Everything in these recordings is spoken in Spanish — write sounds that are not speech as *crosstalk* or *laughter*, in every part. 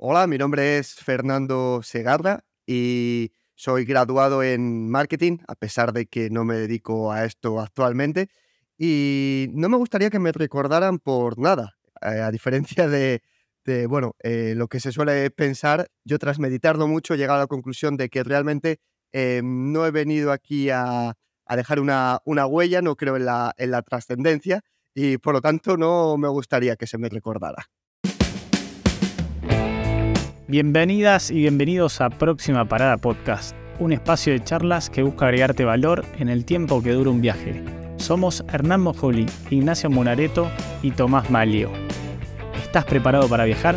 Hola, mi nombre es Fernando Segarra y soy graduado en marketing, a pesar de que no me dedico a esto actualmente. Y no me gustaría que me recordaran por nada, eh, a diferencia de, bueno, eh, lo que se suele pensar, yo tras meditarlo mucho he llegado a la conclusión de que realmente eh, no he venido aquí a, dejar una, huella, no creo en la, en la trascendencia y por lo tanto no me gustaría que se me recordara. Bienvenidas y bienvenidos a Próxima Parada Podcast, un espacio de charlas que busca agregarte valor en el tiempo que dura un viaje. Somos Hernán Mojoli, Ignacio Monareto y Tomás Malio. ¿Estás preparado para viajar?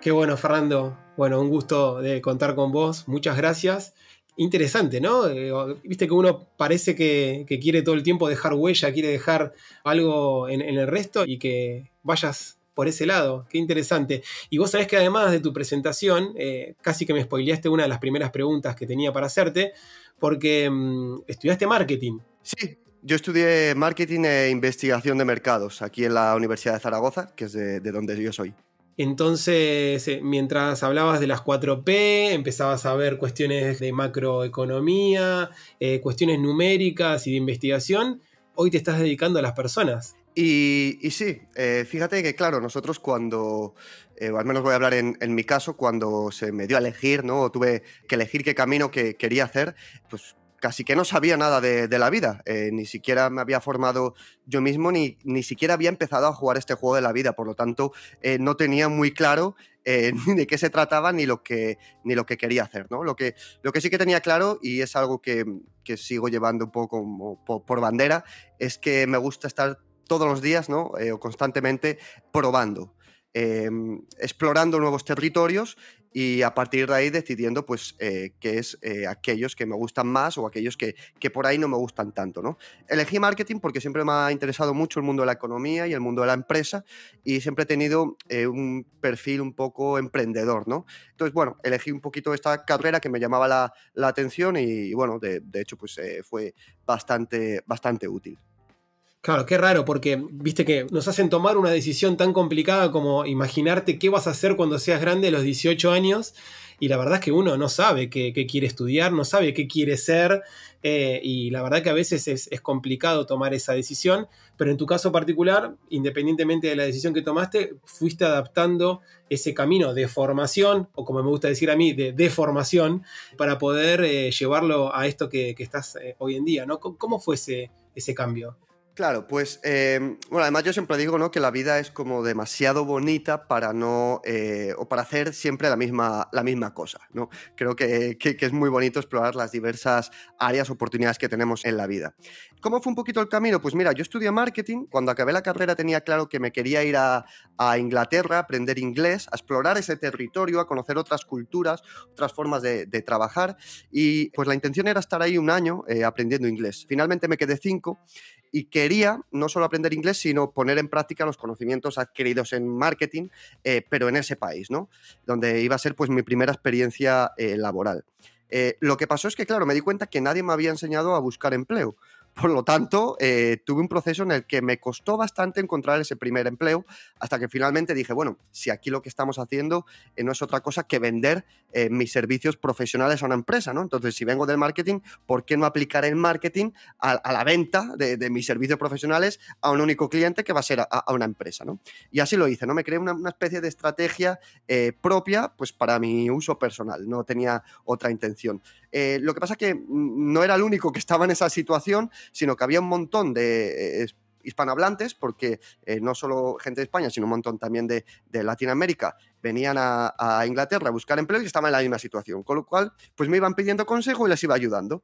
Qué bueno, Fernando. Bueno, un gusto de contar con vos. Muchas gracias. Interesante, ¿no? Eh, viste que uno parece que, quiere todo el tiempo dejar huella, quiere dejar algo en, el resto y que vayas por ese lado. Qué interesante. Y vos sabés que además de tu presentación, eh, casi que me spoileaste una de las primeras preguntas que tenía para hacerte, porque mm, estudiaste marketing. Sí, yo estudié marketing e investigación de mercados aquí en la Universidad de Zaragoza, que es de donde yo soy. Entonces, eh, mientras hablabas de las 4P, empezabas a ver cuestiones de macroeconomía, eh, cuestiones numéricas y de investigación. Hoy te estás dedicando a las personas. Y, sí, eh, fíjate que claro, nosotros cuando, al menos voy a hablar en, mi caso, cuando se me dio a elegir, ¿no? tuve que elegir qué camino que quería hacer, pues casi que no sabía nada de, la vida, eh, ni siquiera me había formado yo mismo, ni, ni siquiera había empezado a jugar este juego de la vida, por lo tanto eh, no tenía muy claro eh, *laughs* ni de qué se trataba ni lo que, ni lo que quería hacer. ¿no? Lo, que, lo que sí que tenía claro, y es algo que, sigo llevando un poco por, bandera, es que me gusta estar todos los días ¿no? o constantemente probando. Explorando nuevos territorios y a partir de ahí decidiendo pues eh, qué es eh, aquellos que me gustan más o aquellos que, que, por ahí no me gustan tanto. ¿no? Elegí marketing porque siempre me ha interesado mucho el mundo de la economía y el mundo de la empresa y siempre he tenido eh, un perfil un poco emprendedor. ¿no? Entonces, bueno, elegí un poquito esta carrera que me llamaba la, la atención y, bueno, de, de, hecho pues fue bastante, bastante útil. Claro, qué raro, porque viste que nos hacen tomar una decisión tan complicada como imaginarte qué vas a hacer cuando seas grande a los 18 años. Y la verdad es que uno no sabe qué, quiere estudiar, no sabe qué quiere ser. Eh, y la verdad que a veces es, complicado tomar esa decisión. Pero en tu caso particular, independientemente de la decisión que tomaste, fuiste adaptando ese camino de formación, o como me gusta decir a mí, de deformación, para poder eh, llevarlo a esto que, estás eh, hoy en día. ¿no? ¿Cómo fue ese cambio? Claro, pues em, bueno, además yo siempre digo ¿no? que la vida es como demasiado bonita para no eh, o para hacer siempre la misma, la misma cosa. ¿no? Creo que, es muy bonito explorar las diversas áreas, oportunidades que tenemos en la vida. ¿Cómo fue un poquito el camino? Pues mira, yo estudié marketing. Cuando acabé la carrera tenía claro que me quería ir a, Inglaterra, a aprender inglés, a explorar ese territorio, a conocer otras culturas, otras formas de, trabajar. Y pues la intención era estar ahí un año eh, aprendiendo inglés. Finalmente me quedé cinco y quería no solo aprender inglés, sino poner en práctica los conocimientos adquiridos en marketing, eh, pero en ese país, ¿no? Donde iba a ser pues mi primera experiencia eh, laboral. Eh, lo que pasó es que, claro, me di cuenta que nadie me había enseñado a buscar empleo. Por lo tanto, eh, tuve un proceso en el que me costó bastante encontrar ese primer empleo, hasta que finalmente dije, bueno, si aquí lo que estamos haciendo eh, no es otra cosa que vender eh, mis servicios profesionales a una empresa, ¿no? Entonces, si vengo del marketing, ¿por qué no aplicar el marketing a, la venta de, mis servicios profesionales a un único cliente que va a ser a, una empresa, ¿no? Y así lo hice, ¿no? Me creé una, una especie de estrategia propia, pues para mi uso personal, no tenía otra intención. Lo que pasa es que mm, no era el único que estaba en esa situación, sino que había un montón de eh, hispanohablantes, porque eh, no solo gente de España, sino un montón también de, Latinoamérica venían a, Inglaterra a buscar empleo y estaban en la misma situación. Con lo cual, pues me iban pidiendo consejo y les iba ayudando.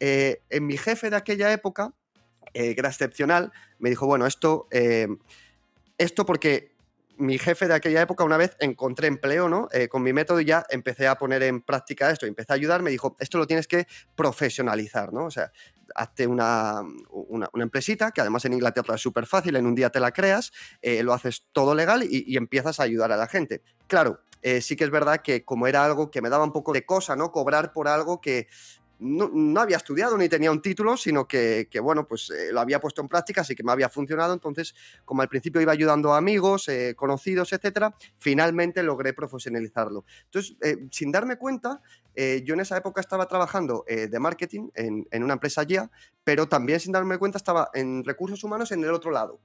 Eh, en mi jefe de aquella época, que era excepcional, me dijo, bueno, esto, esto porque mi jefe de aquella época, una vez encontré empleo, ¿no? Eh, con mi método ya empecé a poner en práctica esto, empecé a ayudar, me dijo, esto lo tienes que profesionalizar, ¿no? O sea, hazte una, una, empresita, que además en Inglaterra es súper fácil, en un día te la creas, eh, lo haces todo legal y, empiezas a ayudar a la gente. Claro, eh, sí que es verdad que como era algo que me daba un poco de cosa, ¿no? Cobrar por algo que no, había estudiado ni tenía un título, sino que, bueno, pues eh, lo había puesto en práctica, así que me había funcionado. Entonces, como al principio iba ayudando a amigos, eh, conocidos, etcétera, finalmente logré profesionalizarlo. Entonces, eh, sin darme cuenta, yo en esa época estaba trabajando de marketing en, en una empresa ya, pero también sin darme cuenta estaba en recursos humanos en el otro lado.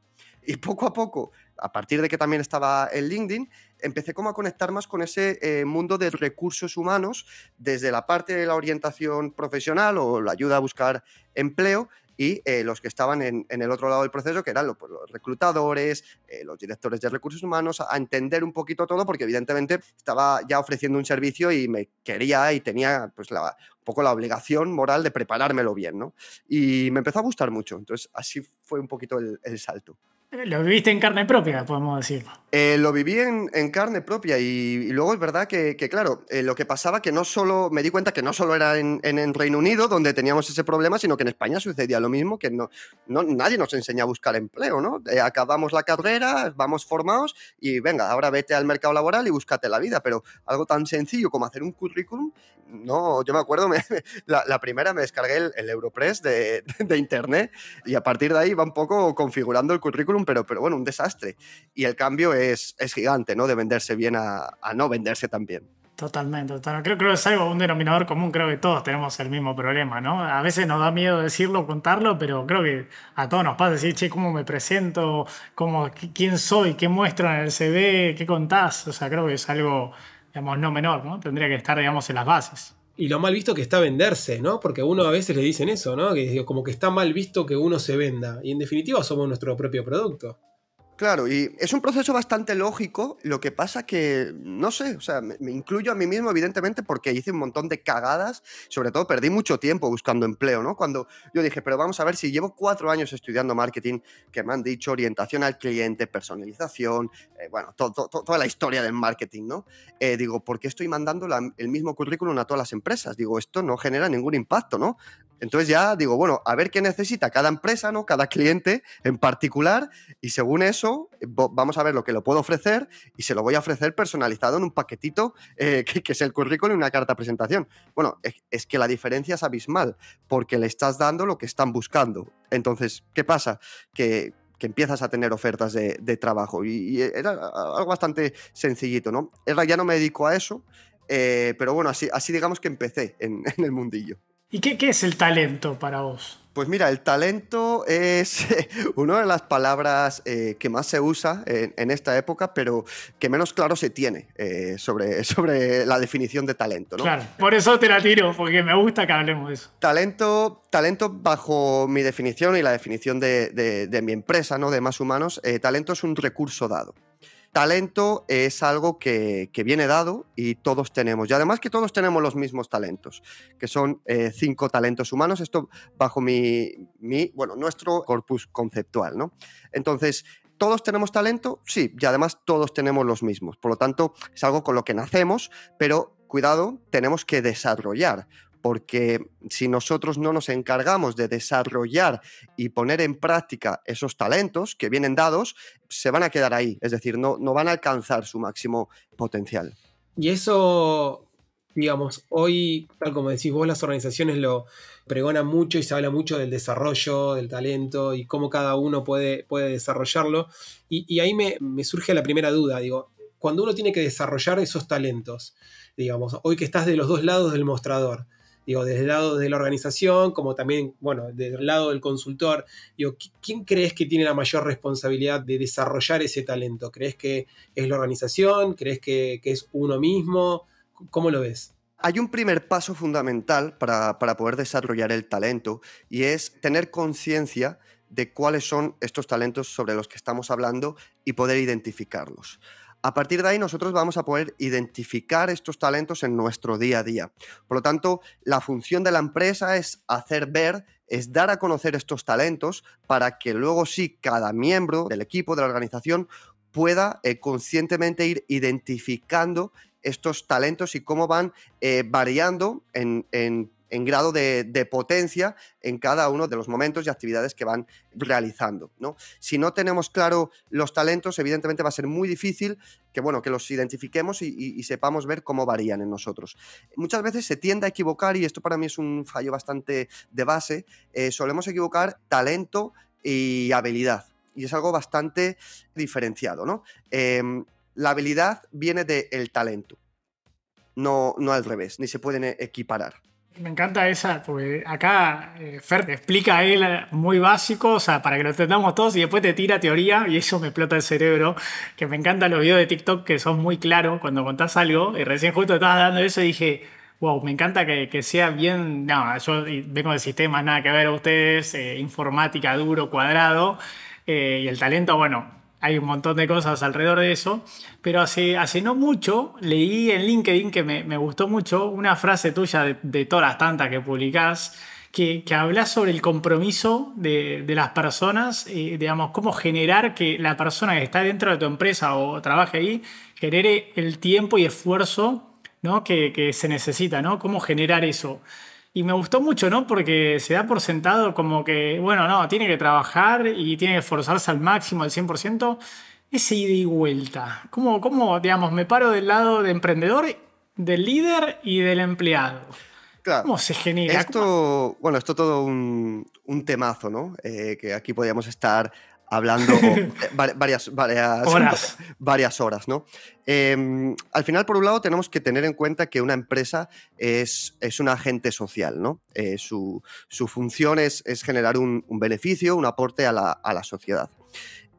Y poco a poco, a partir de que también estaba en LinkedIn, empecé como a conectar más con ese eh, mundo de recursos humanos desde la parte de la orientación profesional o la ayuda a buscar empleo y eh, los que estaban en, el otro lado del proceso, que eran pues, los reclutadores, eh, los directores de recursos humanos, a entender un poquito todo, porque evidentemente estaba ya ofreciendo un servicio y me quería y tenía pues la, un poco la obligación moral de preparármelo bien, ¿no? Y me empezó a gustar mucho, entonces así fue un poquito el salto. Lo viviste en carne propia, podemos decir. Eh, lo viví en, carne propia y, luego es verdad que, claro, eh, lo que pasaba que no solo, me di cuenta que no solo era en, Reino Unido donde teníamos ese problema, sino que en España sucedía lo mismo, que no, no nadie nos enseña a buscar empleo, ¿no? Eh, acabamos la carrera, vamos formados y venga, ahora vete al mercado laboral y búscate la vida, pero algo tan sencillo como hacer un currículum, no, yo me acuerdo, *laughs* la, primera me descargué el, Europress de, de internet y a partir de ahí va un poco configurando el currículum pero, pero bueno, un desastre. Y el cambio es, es gigante, ¿no? De venderse bien a, no venderse tan bien. Totalmente, Creo, que es algo, un denominador común, creo que todos tenemos el mismo problema, ¿no? A veces nos da miedo decirlo, contarlo, pero creo que a todos nos pasa decir, che, ¿cómo me presento? ¿Cómo, ¿Quién soy? ¿Qué muestro en el CV? ¿Qué contás? O sea, creo que es algo, digamos, no menor, ¿no? Tendría que estar, digamos, en las bases. Y lo mal visto que está venderse, ¿no? Porque a uno a veces le dicen eso, ¿no? Que como que está mal visto que uno se venda. Y en definitiva somos nuestro propio producto. Claro, y es un proceso bastante lógico, lo que pasa que, no sé, o sea, me, incluyo a mí mismo, evidentemente, porque hice un montón de cagadas, sobre todo perdí mucho tiempo buscando empleo, ¿no? Cuando yo dije, pero vamos a ver si llevo cuatro años estudiando marketing, que me han dicho orientación al cliente, personalización, eh, bueno, toda la historia del marketing, ¿no? Eh, digo, ¿por qué estoy mandando el mismo currículum a todas las empresas? Digo, esto no genera ningún impacto, ¿no? Entonces ya digo, bueno, a ver qué necesita cada empresa, ¿no? Cada cliente en particular, y según eso, vamos a ver lo que lo puedo ofrecer y se lo voy a ofrecer personalizado en un paquetito eh, *laughs* que, es el currículum y una carta de presentación. Bueno, es, que la diferencia es abismal porque le estás dando lo que están buscando. Entonces, ¿qué pasa? Que, empiezas a tener ofertas de, trabajo y, era algo bastante sencillito, ¿no? ya no me dedico a eso, eh, pero bueno, así, así digamos que empecé en, *laughs* el mundillo. ¿Y qué, qué es el talento para vos? Pues mira, el talento es *laughs* una de las palabras eh, que más se usa en, esta época, pero que menos claro se tiene eh, sobre, *laughs* sobre la definición de talento. ¿no? Claro, por eso te la tiro, porque me gusta que hablemos de eso. Talento, talento bajo mi definición y la definición de, mi empresa, ¿no? de Más Humanos, eh, talento es un recurso dado talento es algo que, viene dado y todos tenemos. Y además que todos tenemos los mismos talentos, que son eh, cinco talentos humanos. Esto bajo mi, mi, bueno, nuestro corpus conceptual, ¿no? Entonces, ¿Todos tenemos talento? Sí, y además todos tenemos los mismos. Por lo tanto, es algo con lo que nacemos, pero cuidado, tenemos que desarrollar porque si nosotros no nos encargamos de desarrollar y poner en práctica esos talentos que vienen dados, se van a quedar ahí, es decir, no, no van a alcanzar su máximo potencial. Y eso, digamos, hoy, tal como decís vos, las organizaciones lo pregonan mucho y se habla mucho del desarrollo, del talento y cómo cada uno puede, puede desarrollarlo. Y, ahí me, me surge la primera duda, digo, cuando uno tiene que desarrollar esos talentos, digamos, hoy que estás de los dos lados del mostrador, digo, desde el lado de la organización, como también, bueno, desde el lado del consultor, digo, ¿quién crees que tiene la mayor responsabilidad de desarrollar ese talento? ¿Crees que es la organización? ¿Crees que, es uno mismo? ¿Cómo lo ves? Hay un primer paso fundamental para, para poder desarrollar el talento y es tener conciencia de cuáles son estos talentos sobre los que estamos hablando y poder identificarlos. A partir de ahí nosotros vamos a poder identificar estos talentos en nuestro día a día. Por lo tanto, la función de la empresa es hacer ver, es dar a conocer estos talentos para que luego sí cada miembro del equipo, de la organización, pueda eh, conscientemente ir identificando estos talentos y cómo van eh, variando en, en grado de, potencia en cada uno de los momentos y actividades que van realizando. ¿no? Si no tenemos claro los talentos, evidentemente va a ser muy difícil que, bueno, que los identifiquemos y, sepamos ver cómo varían en nosotros. Muchas veces se tiende a equivocar, y esto para mí es un fallo bastante de base, eh, solemos equivocar talento y habilidad. Y es algo bastante diferenciado, ¿no? Em, la habilidad viene del talento, no, no al revés, ni se pueden equiparar. Me encanta esa, porque acá eh, Fer te explica él muy básico, o sea, para que lo entendamos todos, y después te tira teoría, y eso me explota el cerebro. Que me encantan los videos de TikTok que son muy claros cuando contás algo, y recién justo estabas dando eso y dije, wow, me encanta que, sea bien. No, yo vengo de sistemas, nada que ver a ustedes, eh, informática duro, cuadrado, eh, y el talento, bueno, hay un montón de cosas alrededor de eso, pero hace, hace no mucho leí en LinkedIn que me, me gustó mucho una frase tuya de, de todas las tantas que publicás, que, que hablas sobre el compromiso de, de las personas, y, digamos, cómo generar que la persona que está dentro de tu empresa o trabaje ahí genere el tiempo y esfuerzo ¿no? que, que se necesita, ¿no? Cómo generar eso. Y me gustó mucho, ¿no? Porque se da por sentado como que, bueno, no, tiene que trabajar y tiene que esforzarse al máximo, al 100%. Ese ida y vuelta. ¿Cómo, cómo, digamos, me paro del lado de emprendedor, del líder y del empleado? Claro. ¿Cómo se genera? Esto, bueno, esto todo un, un temazo, ¿no? Eh, que aquí podríamos estar hablando *laughs* varias, varias, horas. *laughs* varias horas, ¿no? Em, al final, por un lado, tenemos que tener en cuenta que una empresa es, es un agente social, ¿no? Eh, su, su, función es, es generar un, un, beneficio, un aporte a la, a la sociedad.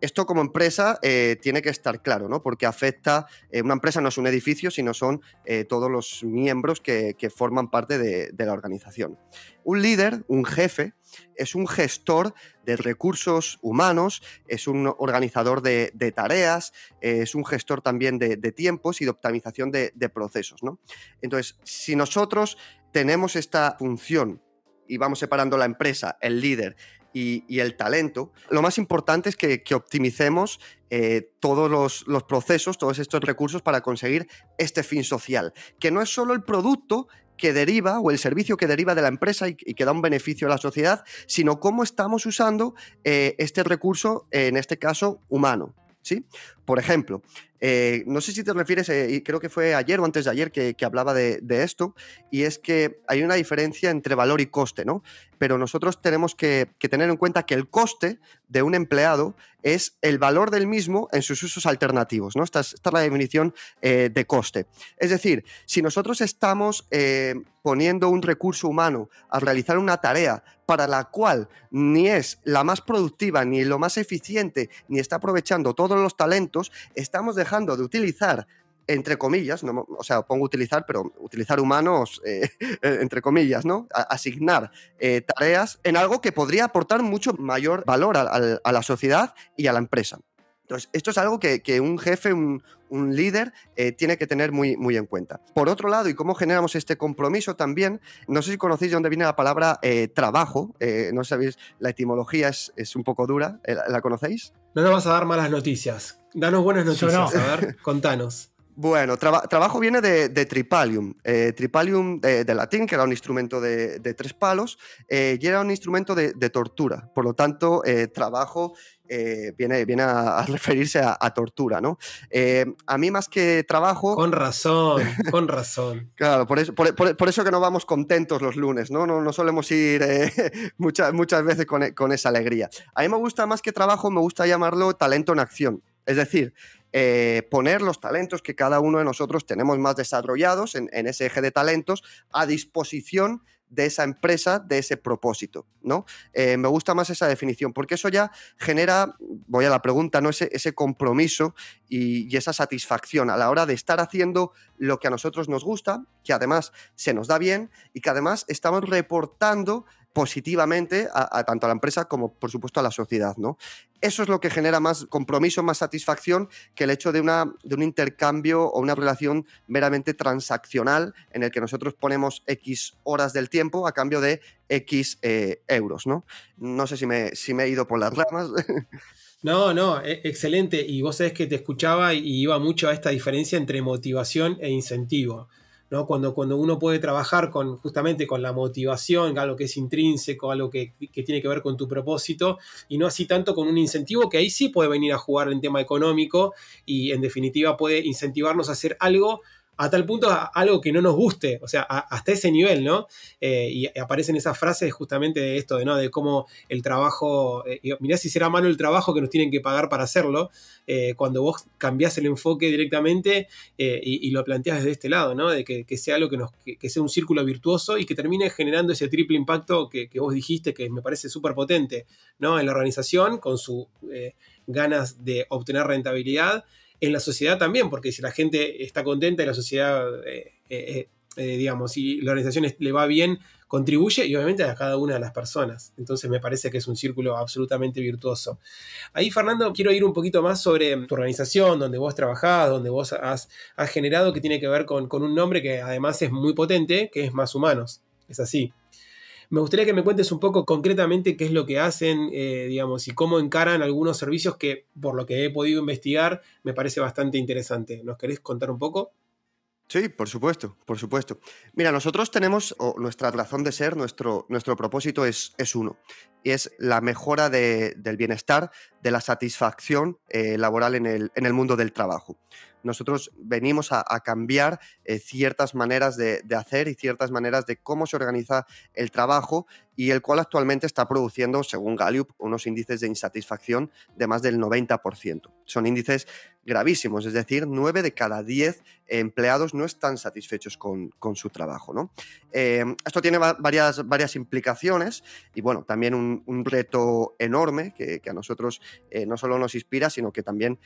Esto como empresa eh, tiene que estar claro, ¿no? Porque afecta, eh, una empresa no es un edificio, sino son eh, todos los miembros que, forman parte de, de, la organización. Un líder, un jefe, es un gestor de recursos humanos, es un organizador de, de tareas, es un gestor también de, de tiempos y de optimización de, procesos, ¿no? Entonces, si nosotros tenemos esta función y vamos separando la empresa, el líder y, el talento, lo más importante es que, optimicemos eh, todos los, procesos, todos estos recursos para conseguir este fin social, que no es solo el producto que deriva o el servicio que deriva de la empresa y, que da un beneficio a la sociedad, sino cómo estamos usando eh, este recurso, en este caso humano. ¿sí? Por ejemplo, eh, no sé si te refieres, eh, creo que fue ayer o antes de ayer que, hablaba de, esto, y es que hay una diferencia entre valor y coste, ¿no? Pero nosotros tenemos que, tener en cuenta que el coste de un empleado es el valor del mismo en sus usos alternativos, ¿no? Esta es, la definición eh, de coste. Es decir, si nosotros estamos poniendo un recurso humano a realizar una tarea para la cual ni es la más productiva, ni lo más eficiente, ni está aprovechando todos los talentos, estamos dejando de utilizar entre comillas, o sea, pongo utilizar, pero utilizar humanos, eh, *laughs* entre comillas, ¿no? asignar eh, tareas en algo que podría aportar mucho mayor valor a, la sociedad y a la empresa. Entonces, esto es algo que, un jefe, un, líder, eh, tiene que tener muy, en cuenta. Por otro lado, y cómo generamos este compromiso también, no sé si conocéis de dónde viene la palabra trabajo, no sabéis, la etimología es un poco dura, ¿la conocéis? No nos vas a dar malas noticias. Danos buenas noticias, a ver, contanos. Bueno, trabajo viene de, Tripalium. Eh, tripalium de, latín, que era un instrumento de, tres palos, eh, y era un instrumento de, tortura. Por lo tanto, eh, trabajo viene, viene a, *laughs* referirse a, tortura, ¿no? a mí más que trabajo... Con razón, con razón. *laughs* claro, por eso, por, eso que no vamos contentos los lunes, ¿no? No, no solemos ir *laughs* muchas, muchas veces con, con esa alegría. A mí me gusta más que trabajo, me gusta llamarlo talento en acción. Es decir, eh, poner los talentos que cada uno de nosotros tenemos más desarrollados en, ese eje de talentos a disposición de esa empresa, de ese propósito, ¿no? Eh, me gusta más esa definición, porque eso ya genera, voy a la pregunta, ¿no? Ese, ese compromiso y, y, esa satisfacción a la hora de estar haciendo lo que a nosotros nos gusta, que además se nos da bien y que además estamos reportando positivamente a, tanto a la empresa como, por supuesto, a la sociedad. ¿no? Eso es lo que genera más compromiso, más satisfacción que el hecho de, una, de un intercambio o una relación meramente transaccional en el que nosotros ponemos X horas del tiempo a cambio de X eh, euros. ¿no? no sé si me, si me he ido por las ramas. *laughs* No, no, e, excelente. Y vos sabés que te escuchaba y iba mucho a esta diferencia entre motivación e incentivo. ¿No? Cuando, cuando uno puede trabajar con, justamente con la motivación, algo que es intrínseco, algo que, que, tiene que ver con tu propósito, y no así tanto con un incentivo que ahí sí puede venir a jugar en tema económico y en definitiva puede incentivarnos a hacer algo a tal punto algo que no nos guste, o sea, hasta ese nivel, ¿no? Eh, y aparecen esas frases justamente de esto, de, ¿no? De cómo el trabajo, eh, mirá si será malo el trabajo que nos tienen que pagar para hacerlo, eh, cuando vos cambiás el enfoque directamente y, lo planteas desde este lado, ¿no? De que, sea algo que, nos, que, sea un círculo virtuoso y que termine generando ese triple impacto que, vos dijiste, que me parece súper potente, ¿no? En la organización, con sus ganas de obtener rentabilidad, en la sociedad también, porque si la gente está contenta y la sociedad, eh, eh, eh, digamos, y la organización le va bien, contribuye y obviamente a cada una de las personas. Entonces me parece que es un círculo absolutamente virtuoso. Ahí, Fernando, quiero ir un poquito más sobre tu organización, donde vos trabajás, donde vos has, generado, que tiene que ver con, con un nombre que además es muy potente, que es Más Humanos. Es así. Me gustaría que me cuentes un poco concretamente qué es lo que hacen, eh, digamos, y cómo encaran algunos servicios que, por lo que he podido investigar, me parece bastante interesante. ¿Nos querés contar un poco? Sí, por supuesto, por supuesto. Mira, nosotros tenemos, o nuestra razón de ser, nuestro, nuestro propósito es, es uno, y es la mejora del bienestar, de la satisfacción eh, laboral en el, en el mundo del trabajo nosotros venimos a, cambiar eh, ciertas maneras de, hacer y ciertas maneras de cómo se organiza el trabajo y el cual actualmente está produciendo, según Gallup, unos índices de insatisfacción de más del 90%. Son índices gravísimos, es decir, 9 de cada 10 empleados no están satisfechos con, su trabajo. ¿no? Eh, esto tiene varias, varias implicaciones y bueno, también un, reto enorme que, a nosotros eh, no solo nos inspira, sino que también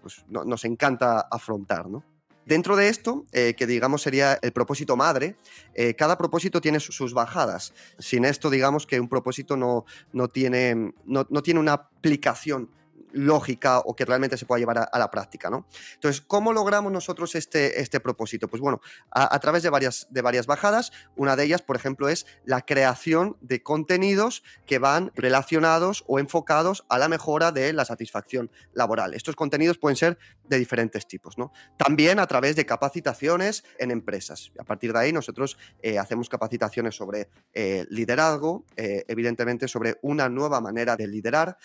pues, nos encanta afrontar. ¿no? Dentro de esto, eh, que digamos sería el propósito madre, eh, cada propósito tiene sus bajadas. Sin esto, digamos que un propósito no, no, tiene, no, no tiene una aplicación lógica o que realmente se pueda llevar a, la práctica, ¿no? Entonces, ¿cómo logramos nosotros este, este propósito? Pues bueno, a, través de varias, de varias bajadas. Una de ellas, por ejemplo, es la creación de contenidos que van relacionados o enfocados a la mejora de la satisfacción laboral. Estos contenidos pueden ser de diferentes tipos, ¿no? También a través de capacitaciones en empresas. A partir de ahí nosotros eh, hacemos capacitaciones sobre eh, liderazgo, eh, evidentemente sobre una nueva manera de liderar.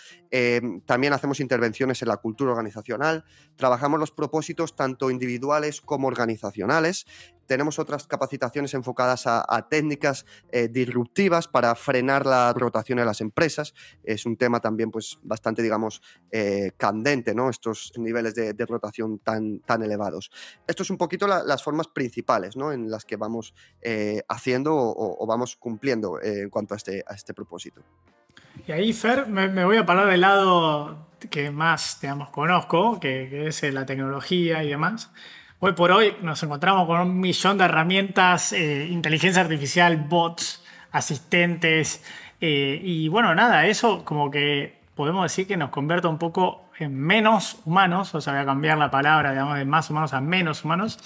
también hacemos intervenciones en la cultura organizacional, trabajamos los propósitos tanto individuales como organizacionales, tenemos otras capacitaciones enfocadas a, técnicas eh, disruptivas para frenar la rotación en las empresas. Es un tema también pues, bastante, digamos, eh, candente, ¿no? Estos niveles de, rotación tan, tan elevados. Esto es un poquito las formas principales ¿no? en las que vamos eh, haciendo o, vamos cumpliendo en cuanto a este, a este propósito. Y ahí, Fer, me, voy a parar del lado que más, digamos, conozco, que, es la tecnología y demás. Hoy por hoy nos encontramos con un millón de herramientas, eh, inteligencia artificial, bots, asistentes, eh, y bueno, nada, eso como que podemos decir que nos convierte un poco en menos humanos, o sea, voy a cambiar la palabra, digamos, de más humanos a menos humanos.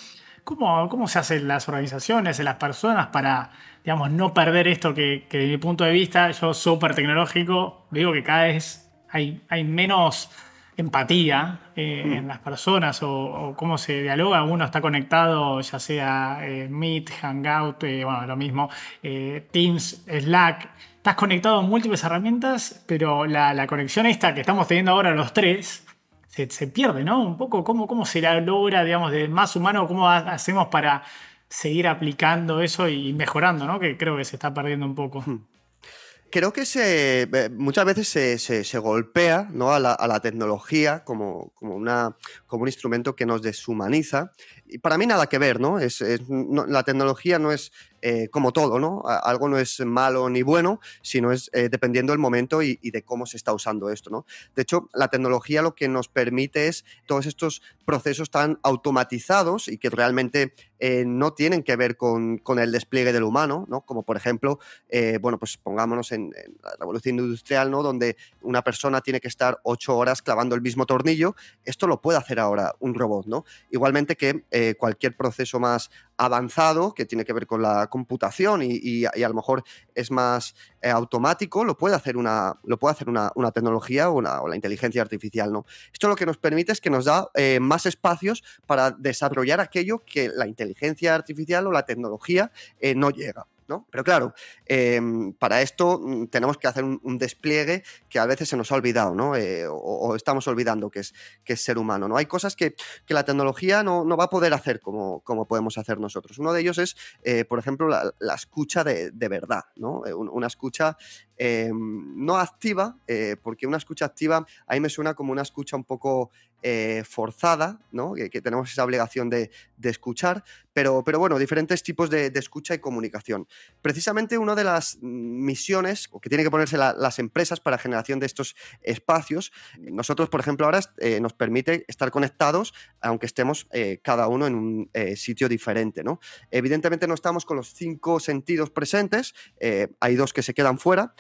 ¿Cómo, cómo se hacen las organizaciones, las personas para digamos, no perder esto que, que de mi punto de vista, yo súper tecnológico, digo que cada vez hay, menos empatía eh, en las personas o, cómo se dialoga. Uno está conectado, ya sea eh, Meet, Hangout, eh, bueno, lo mismo, Teams, Slack. Estás conectado a múltiples herramientas, pero la, la, conexión esta que estamos teniendo ahora los tres se, pierde, ¿no? Un poco cómo, cómo se logra, digamos, de más humano, cómo hacemos para seguir aplicando eso y mejorando, ¿no? Que creo que se está perdiendo un poco. Hmm. Creo que se, eh, muchas veces se, se, golpea ¿no? a, la, a, la, tecnología como, como, una, como un instrumento que nos deshumaniza. Para mí nada que ver, ¿no? Es, la tecnología no es eh, como todo, ¿no? Algo no es malo ni bueno, sino es eh, dependiendo del momento y, de cómo se está usando esto, ¿no? De hecho, la tecnología lo que nos permite es todos estos procesos tan automatizados y que realmente eh, no tienen que ver con, el despliegue del humano, ¿no? Como por ejemplo, bueno, pues pongámonos en, la revolución industrial, ¿no? Donde una persona tiene que estar ocho horas clavando el mismo tornillo, esto lo puede hacer ahora un robot, ¿no? Igualmente que cualquier proceso más avanzado, que tiene que ver con la computación y, a lo mejor es más eh, automático, lo puede hacer una, lo puede hacer una, tecnología o, la inteligencia artificial. ¿no? Esto lo que nos permite es que nos da eh, más espacios para desarrollar aquello que la inteligencia artificial o la tecnología no llega. Pero claro, em, para esto mm, tenemos que hacer un, despliegue que a veces se nos ha olvidado, ¿no? Eh, o, estamos olvidando que es, que es ser humano, ¿no? Hay cosas que, la tecnología no, va a poder hacer como, como, podemos hacer nosotros. Uno de ellos es, eh, por ejemplo, la, escucha de, verdad, ¿no? Eh, una escucha em, no activa, porque una escucha activa a mí me suena como una escucha un poco eh, forzada, ¿no? Que, tenemos esa obligación de, escuchar, pero, pero, bueno, diferentes tipos de, escucha y comunicación. Precisamente una de las misiones que tienen que ponerse las empresas para generación de estos espacios, nosotros, por ejemplo, ahora eh, nos permite estar conectados, aunque estemos eh, cada uno en un sitio diferente, ¿no? Evidentemente no estamos con los cinco sentidos presentes, hay dos que se quedan fuera,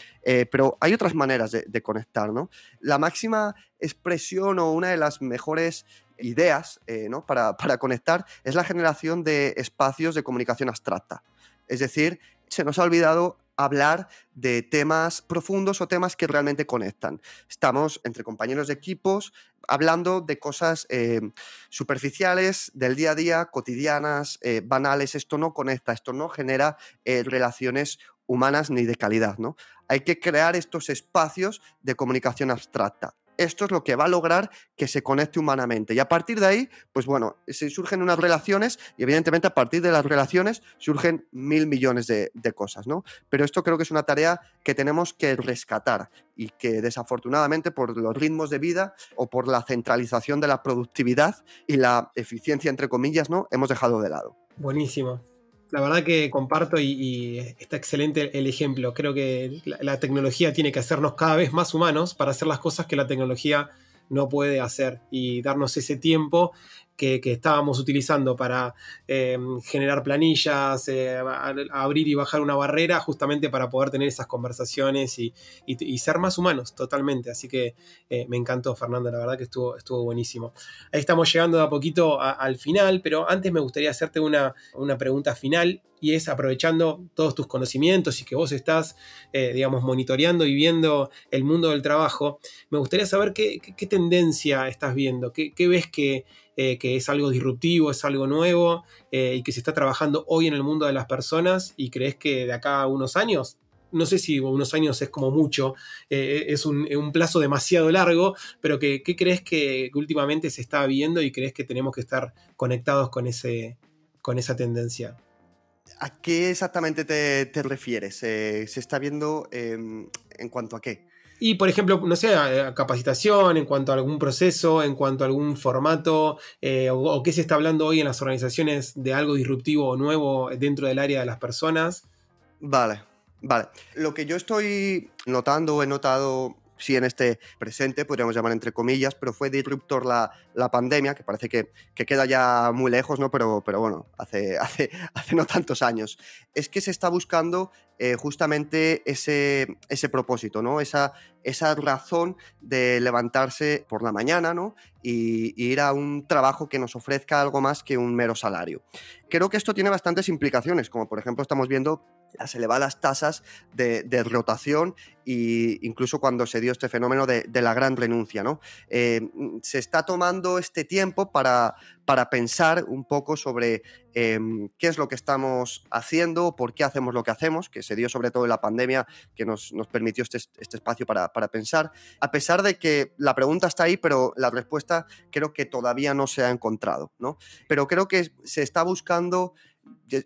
pero hay otras maneras de, conectar, ¿no? La máxima expresión o una de las mejores ideas eh, ¿no? para, conectar es la generación de espacios de comunicación abstracta. Es decir, se nos ha olvidado hablar de temas profundos o temas que realmente conectan. Estamos entre compañeros de equipos hablando de cosas eh, superficiales, del día a día, cotidianas, eh, banales. Esto no conecta, esto no genera relaciones humanas ni de calidad. ¿no? Hay que crear estos espacios de comunicación abstracta esto es lo que va a lograr que se conecte humanamente. Y a partir de ahí, pues bueno, se surgen unas relaciones y evidentemente a partir de las relaciones surgen mil millones de, cosas, ¿no? Pero esto creo que es una tarea que tenemos que rescatar y que desafortunadamente por los ritmos de vida o por la centralización de la productividad y la eficiencia, entre comillas, ¿no? Hemos dejado de lado. Buenísimo. La verdad que comparto y, está excelente el ejemplo. Creo que la, tecnología tiene que hacernos cada vez más humanos para hacer las cosas que la tecnología no puede hacer y darnos ese tiempo que, estábamos utilizando para eh, generar planillas, eh, abrir y bajar una barrera, justamente para poder tener esas conversaciones y, ser más humanos totalmente. Así que eh, me encantó, Fernando, la verdad que estuvo, estuvo buenísimo. Ahí estamos llegando de a poquito al final, pero antes me gustaría hacerte una, una pregunta final y es aprovechando todos tus conocimientos y que vos estás, digamos, monitoreando y viendo el mundo del trabajo, me gustaría saber qué, tendencia estás viendo, qué, qué ves que, eh, que es algo disruptivo, es algo nuevo eh, y que se está trabajando hoy en el mundo de las personas y crees que de acá a unos años, no sé si unos años es como mucho, eh, es un, plazo demasiado largo, pero ¿qué crees que, últimamente se está viendo y crees que tenemos que estar conectados con, ese, con esa tendencia? ¿A qué exactamente te, refieres? ¿Se está viendo en cuanto a qué? Y, por ejemplo, no sé, capacitación en cuanto a algún proceso, en cuanto a algún formato, eh, o, qué se está hablando hoy en las organizaciones de algo disruptivo o nuevo dentro del área de las personas. Vale, vale. Lo que yo estoy notando, he notado sí en este presente, podríamos llamar entre comillas, pero fue disruptor la, la pandemia, que parece que, que, queda ya muy lejos, ¿no? Pero, pero bueno, hace, *laughs* hace, hace no tantos años. Es que se está buscando eh, justamente ese, ese propósito, ¿no? Esa, esa razón de levantarse por la mañana, ¿no? Y, y, ir a un trabajo que nos ofrezca algo más que un mero salario. Creo que esto tiene bastantes implicaciones, como por ejemplo estamos viendo las elevadas tasas de, rotación e incluso cuando se dio este fenómeno de, la gran renuncia. ¿no? Eh, se está tomando este tiempo para, para pensar un poco sobre em, qué es lo que estamos haciendo, por qué hacemos lo que hacemos, que se dio sobre todo en la pandemia, que nos, permitió este, este espacio para, pensar, a pesar de que la pregunta está ahí, pero la respuesta creo que todavía no se ha encontrado. ¿no? Pero creo que se está buscando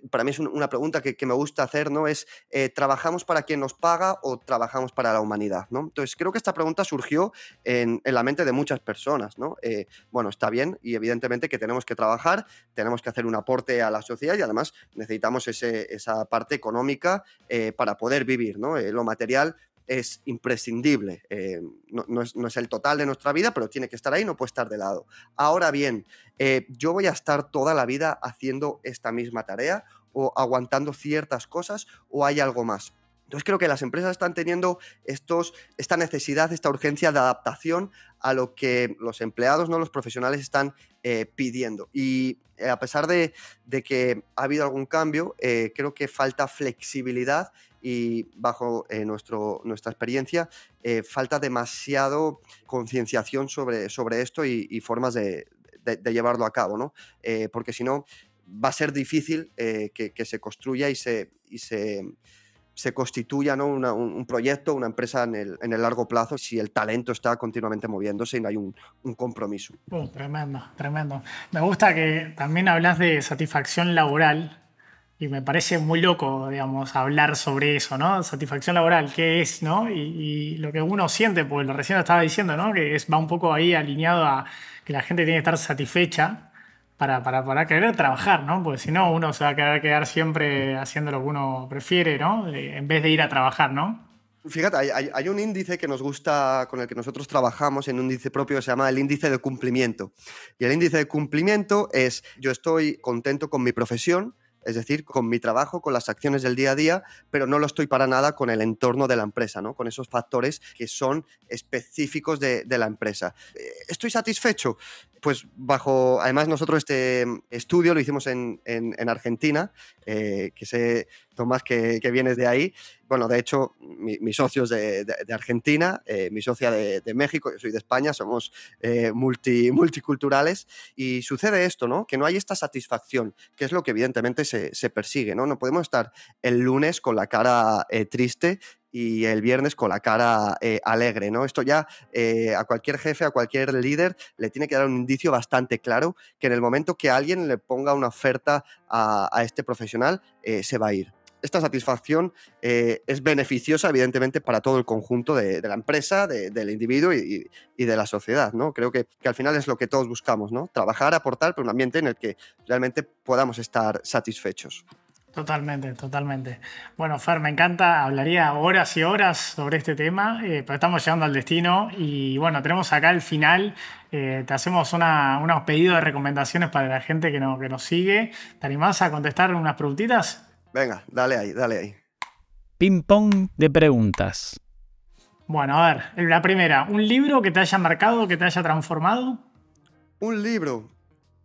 para mí es una pregunta que, me gusta hacer, ¿no? Es, eh, ¿trabajamos para quien nos paga o trabajamos para la humanidad, ¿no? Entonces, creo que esta pregunta surgió en, la mente de muchas personas, ¿no? Eh, bueno, está bien y evidentemente que tenemos que trabajar, tenemos que hacer un aporte a la sociedad y además necesitamos esa parte económica eh, para poder vivir, ¿no? lo material es imprescindible. Eh, no, es, el total de nuestra vida, pero tiene que estar ahí, no puede estar de lado. Ahora bien, eh, yo voy a estar toda la vida haciendo esta misma tarea o aguantando ciertas cosas o hay algo más. Entonces creo que las empresas están teniendo estos, esta necesidad, esta urgencia de adaptación a lo que los empleados, no los profesionales están pidiendo. Y a pesar de, que ha habido algún cambio, creo que falta flexibilidad y bajo nuestro, nuestra experiencia falta demasiado concienciación sobre, sobre esto y, formas de, llevarlo a cabo, ¿no? porque si no, va a ser difícil que, que, se construya y se, y se se constituya ¿no? un, proyecto, una empresa en el, en el, largo plazo si el talento está continuamente moviéndose y no hay un, compromiso. Uh, tremendo, tremendo. Me gusta que también hablas de satisfacción laboral y me parece muy loco, digamos, hablar sobre eso, ¿no? Satisfacción laboral, ¿qué es, no? Y, lo que uno siente, pues lo recién estaba diciendo, ¿no? Que es, va un poco ahí alineado a que la gente tiene que estar satisfecha para, para, querer trabajar, ¿no? Porque si no, uno se va a quedar, quedar siempre haciendo lo que uno prefiere, ¿no? En vez de ir a trabajar, ¿no? Fíjate, hay, hay, un índice que nos gusta, con el que nosotros trabajamos, en un índice propio que se llama el índice de cumplimiento. Y el índice de cumplimiento es, yo estoy contento con mi profesión, es decir, con mi trabajo, con las acciones del día a día, pero no lo estoy para nada con el entorno de la empresa, ¿no? con esos factores que son específicos de, la empresa. Eh, ¿Estoy satisfecho? Pues bajo, además nosotros este estudio lo hicimos en, Argentina, eh, que sé, Tomás, que, que vienes de ahí, bueno, de hecho, mis socios de, Argentina, eh, mi socia de, México, yo soy de España, somos eh, multi, multiculturales y sucede esto, ¿no? Que no hay esta satisfacción, que es lo que evidentemente se, persigue, ¿no? No podemos estar el lunes con la cara eh, triste y el viernes con la cara alegre, ¿no? Esto ya a cualquier jefe, a cualquier líder le tiene que dar un indicio bastante claro que en el momento que alguien le ponga una oferta a, a este profesional, se va a ir esta satisfacción eh, es beneficiosa, evidentemente, para todo el conjunto de, la empresa, del individuo y, de la sociedad. ¿no? Creo que, al final es lo que todos buscamos, ¿no? Trabajar, aportar, pero un ambiente en el que realmente podamos estar satisfechos. Totalmente, totalmente. Bueno, Fer, me encanta, hablaría horas y horas sobre este tema, eh, pero estamos llegando al destino y bueno, tenemos acá el final, eh, te hacemos unos pedidos de recomendaciones para la gente que, que nos sigue. ¿Te animás a contestar unas preguntitas? Venga, dale ahí, dale ahí. Ping pong de preguntas. Bueno, a ver, la primera, ¿un libro que te haya marcado, que te haya transformado? Un libro.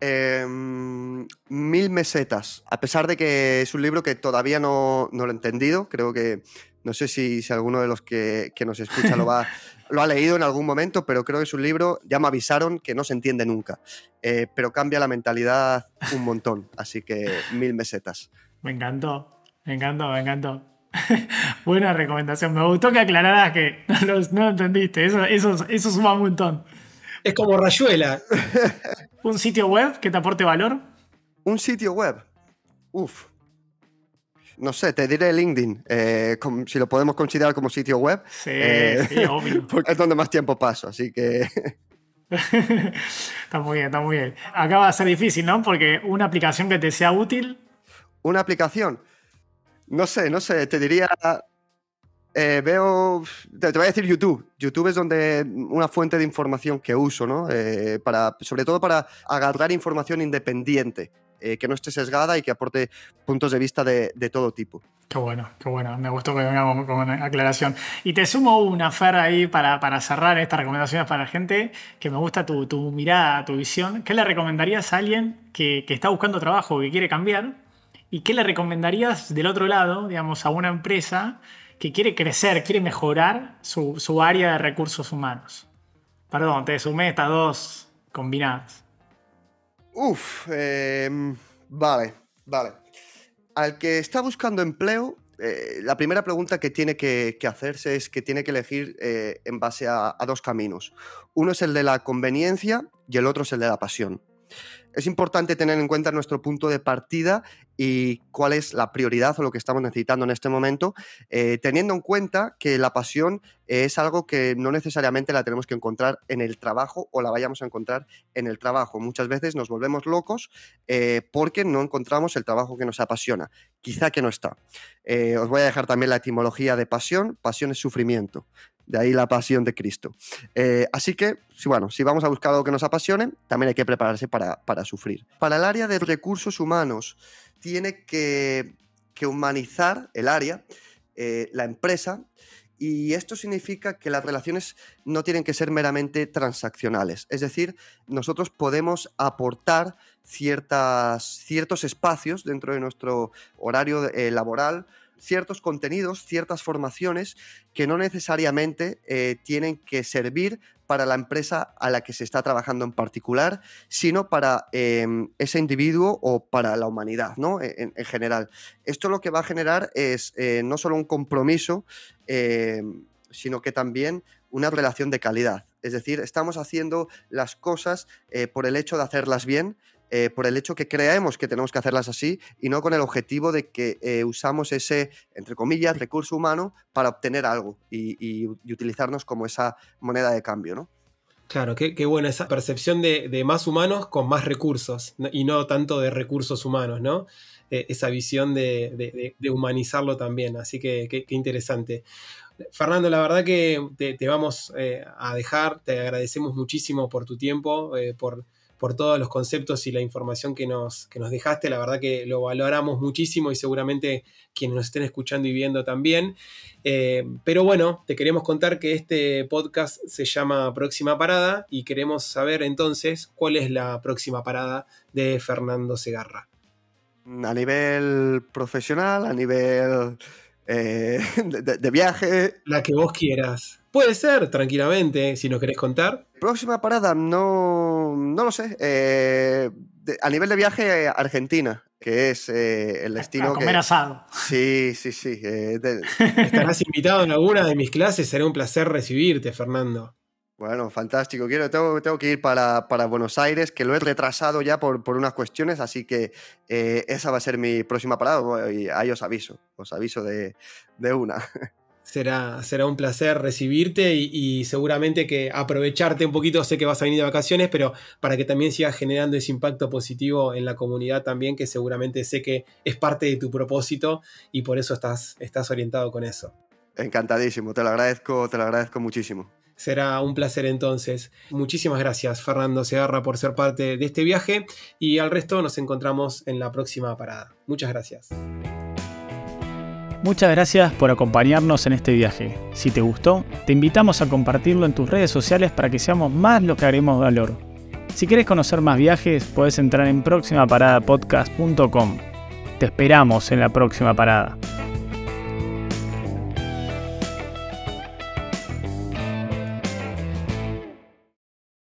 Em, mil mesetas. A pesar de que es un libro que todavía no, lo he entendido, creo que no sé si, si alguno de los que, nos escucha lo, va, *laughs* lo ha leído en algún momento, pero creo que es un libro, ya me avisaron que no se entiende nunca, eh, pero cambia la mentalidad un montón, así que mil mesetas. Me encantó, me encantó, me encantó. *laughs* Buena recomendación. Me gustó que aclararas que *laughs* no lo, entendiste. Eso, eso, eso suma un montón. Es como Rayuela. *laughs* ¿Un sitio web que te aporte valor? Un sitio web. Uf. No sé, te diré LinkedIn, eh, si lo podemos considerar como sitio web. Sí, eh, sí, obvio. Porque es donde más tiempo paso, así que. está muy bien, está muy bien. Acá va a ser difícil, ¿no? Porque una aplicación que te sea útil una aplicación. No sé, no sé, te diría. Eh, veo. Te, voy a decir YouTube. YouTube es donde una fuente de información que uso, ¿no? Eh, para, sobre todo para agarrar información independiente, eh, que no esté sesgada y que aporte puntos de vista de, todo tipo. Qué bueno, qué bueno. Me gustó que venga con, una aclaración. Y te sumo una fer ahí para, para, cerrar estas recomendaciones para la gente, que me gusta tu, tu mirada, tu visión. ¿Qué le recomendarías a alguien que, que está buscando trabajo, que quiere cambiar? ¿Y qué le recomendarías del otro lado, digamos, a una empresa que quiere crecer, quiere mejorar su, área de recursos humanos? Perdón, te sumé estas dos combinadas. Uf, em, vale, vale. Al que está buscando empleo, eh, la primera pregunta que tiene que, hacerse es que tiene que elegir eh, en base a, dos caminos. Uno es el de la conveniencia y el otro es el de la pasión es importante tener en cuenta nuestro punto de partida y cuál es la prioridad o lo que estamos necesitando en este momento, eh, teniendo en cuenta que la pasión es algo que no necesariamente la tenemos que encontrar en el trabajo o la vayamos a encontrar en el trabajo. Muchas veces nos volvemos locos eh, porque no encontramos el trabajo que nos apasiona. Quizá que no está. Eh, os voy a dejar también la etimología de pasión. Pasión es sufrimiento. De ahí la pasión de Cristo. Eh, así que, bueno, si vamos a buscar algo que nos apasione, también hay que prepararse para, sufrir. Para el área de recursos humanos, tiene que, humanizar el área, eh, la empresa, Y esto significa que las relaciones no tienen que ser meramente transaccionales. Es decir, nosotros podemos aportar ciertas, ciertos espacios dentro de nuestro horario eh, laboral, ciertos contenidos, ciertas formaciones que no necesariamente eh, tienen que servir para la empresa a la que se está trabajando en particular, sino para em, ese individuo o para la humanidad, ¿no? E, en, general. Esto lo que va a generar es eh, no solo un compromiso, em, sino que también una relación de calidad. Es decir, estamos haciendo las cosas eh, por el hecho de hacerlas bien, eh, por el hecho que creemos que tenemos que hacerlas así y no con el objetivo de que usamos ese, entre comillas, recurso humano para obtener algo y, utilizarnos como esa moneda de cambio, ¿no? Claro, qué, qué buena esa percepción de, más humanos con más recursos y no tanto de recursos humanos, ¿no? Eh, esa visión de, humanizarlo también, así que qué interesante. Fernando, la verdad que te, vamos eh, a dejar, te agradecemos muchísimo por tu tiempo, eh, por por todos los conceptos y la información que nos, que nos dejaste. La verdad que lo valoramos muchísimo y seguramente quienes nos estén escuchando y viendo también. Eh, pero bueno, te queremos contar que este podcast se llama Próxima Parada y queremos saber entonces cuál es la próxima parada de Fernando Segarra. A nivel profesional, a nivel eh, *laughs* de, viaje. La que vos quieras. Puede ser, tranquilamente, si nos querés contar. Próxima parada, no, no lo sé. Eh, a nivel de viaje, Argentina, que es eh, el destino. A comer asado. Sí, sí, sí. *laughs* Estarás invitado en alguna de mis clases, será un placer recibirte, Fernando. Bueno, fantástico. Quiero, tengo, tengo que ir para, Buenos Aires, que lo he retrasado ya por, por unas cuestiones, así que eh, esa va a ser mi próxima parada. y ahí os aviso, os aviso de, una. Será, será un placer recibirte y, seguramente que aprovecharte un poquito, sé que vas a venir de vacaciones, pero para que también sigas generando ese impacto positivo en la comunidad también, que seguramente sé que es parte de tu propósito y por eso estás, estás orientado con eso. Encantadísimo, te lo agradezco, te lo agradezco muchísimo. Será un placer entonces. Muchísimas gracias Fernando Segarra por ser parte de este viaje y al resto nos encontramos en la próxima parada. Muchas gracias. Muchas gracias por acompañarnos en este viaje. Si te gustó, te invitamos a compartirlo en tus redes sociales para que seamos más los que haremos valor. Si quieres conocer más viajes, puedes entrar en próximaparadapodcast.com. Te esperamos en la próxima parada.